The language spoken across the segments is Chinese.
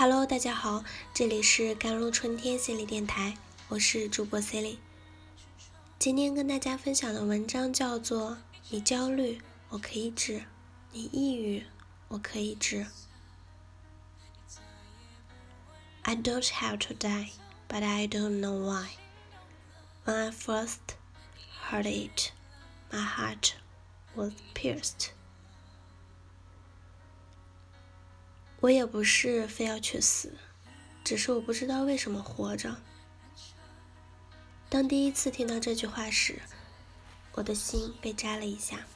Hello，大家好，这里是甘露春天心理电台，我是主播 c e l i n e 今天跟大家分享的文章叫做《你焦虑，我可以治；你抑郁，我可以治》。I don't have to die, but I don't know why. When I first heard it, my heart was pierced. 我也不是非要去死，只是我不知道为什么活着。当第一次听到这句话时，我的心被扎了一下。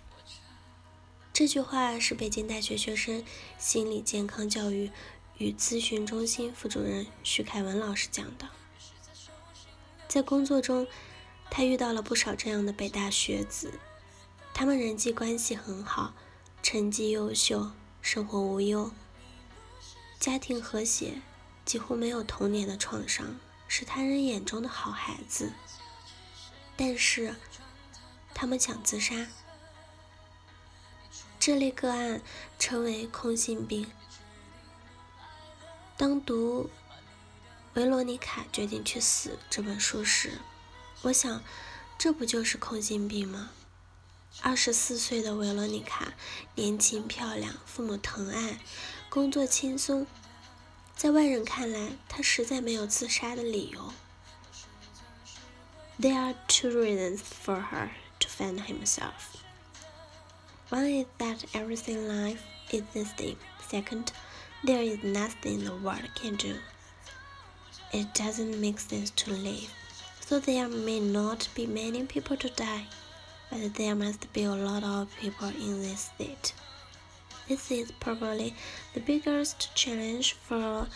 这句话是北京大学学生心理健康教育与咨询中心副主任徐凯文老师讲的。在工作中，他遇到了不少这样的北大学子，他们人际关系很好，成绩优秀，生活无忧。家庭和谐，几乎没有童年的创伤，是他人眼中的好孩子。但是，他们想自杀。这类个案称为空心病。当读《维罗妮卡决定去死》这本书时，我想，这不就是空心病吗？二十四岁的维罗妮卡，年轻漂亮，父母疼爱。工作轻松，在外人看来，他实在没有自杀的理由。There are two reasons for her to find himself. One is that everything in life is the same. Second, there is nothing the world can do. It doesn't make sense to live. So there may not be many people to die, but there must be a lot of people in this state. This is probably the biggest challenge for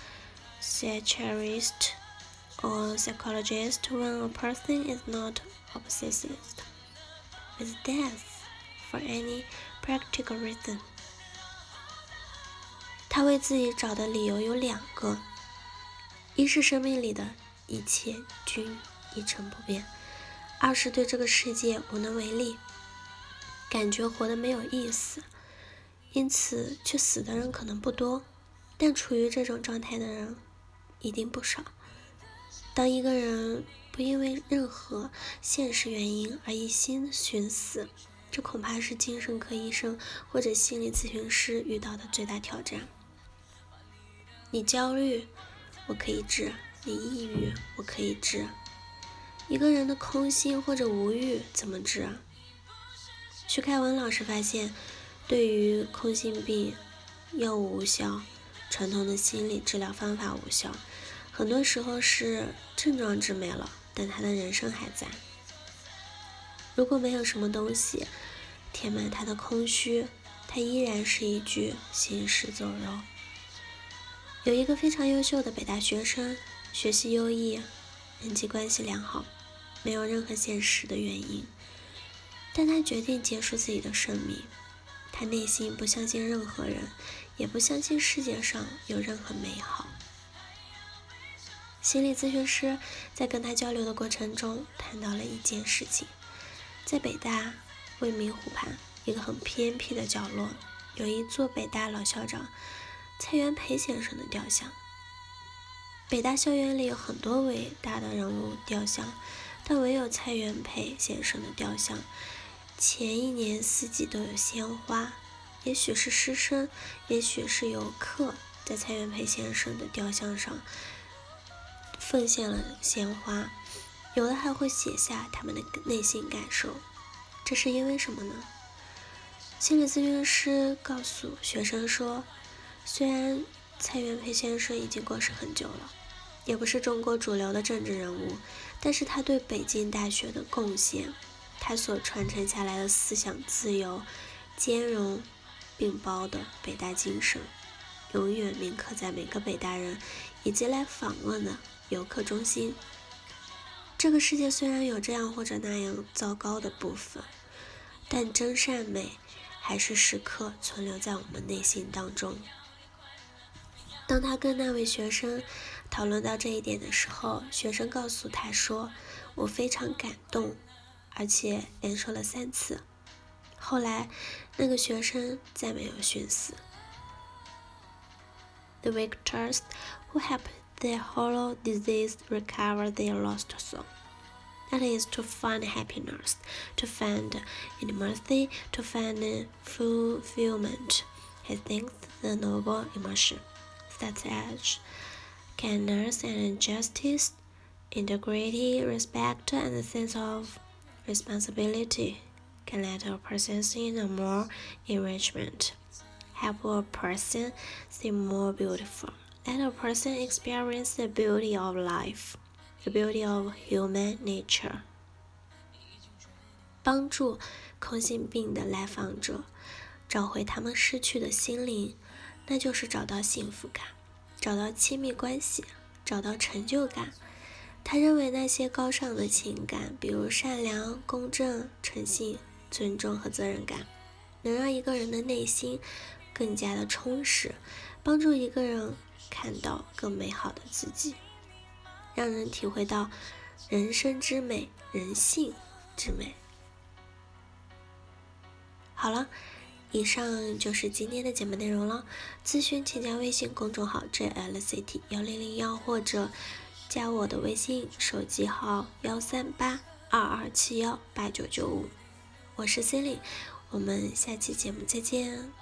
psychiatrists or psychologists when a person is not obsessed with death for any practical reason. 他为自己找的理由有两个：一是生命里的一切均一成不变；二是对这个世界无能为力，感觉活得没有意思。 因此，去死的人可能不多，但处于这种状态的人一定不少。当一个人不因为任何现实原因而一心寻死，这恐怕是精神科医生或者心理咨询师遇到的最大挑战。你焦虑，我可以治；你抑郁，我可以治。一个人的空心或者无欲怎么治？徐凯文老师发现。对于空心病，药物无效，传统的心理治疗方法无效，很多时候是症状治没了，但他的人生还在。如果没有什么东西填满他的空虚，他依然是一具行尸走肉。有一个非常优秀的北大学生，学习优异，人际关系良好，没有任何现实的原因，但他决定结束自己的生命。他内心不相信任何人，也不相信世界上有任何美好。心理咨询师在跟他交流的过程中谈到了一件事情：在北大未名湖畔一个很偏僻的角落，有一座北大老校长蔡元培先生的雕像。北大校园里有很多伟大的人物雕像，但唯有蔡元培先生的雕像。前一年四季都有鲜花，也许是师生，也许是游客，在蔡元培先生的雕像上奉献了鲜花，有的还会写下他们的内心感受。这是因为什么呢？心理咨询师告诉学生说，虽然蔡元培先生已经过世很久了，也不是中国主流的政治人物，但是他对北京大学的贡献。他所传承下来的思想自由、兼容并包的北大精神，永远铭刻在每个北大人以及来访问的游客中心。这个世界虽然有这样或者那样糟糕的部分，但真善美还是时刻存留在我们内心当中。当他跟那位学生讨论到这一点的时候，学生告诉他说：“我非常感动。”而且连说了三次。后来，那个学生再没有寻死。 the victors who help the hollow disease recover their lost soul. That is to find happiness, to find intimacy, to find fulfillment. He thinks the noble emotion, such as kindness and justice, integrity, respect, and a sense of responsibility can let a person see a more enrichment, help a person see more beautiful, let a person experience the beauty of life, the beauty of human nature. 帮助空心病的来访者找回他们失去的心灵，那就是找到幸福感，找到亲密关系，找到成就感。 他认为那些高尚的情感，比如善良、公正、诚信、尊重和责任感，能让一个人的内心更加的充实，帮助一个人看到更美好的自己，让人体会到人生之美、人性之美。好了，以上就是今天的节目内容了。咨询请加微信公众号 jlct 幺零零幺或者。加我的微信，手机号幺三八二二七幺八九九五，我是 c i l y 我们下期节目再见。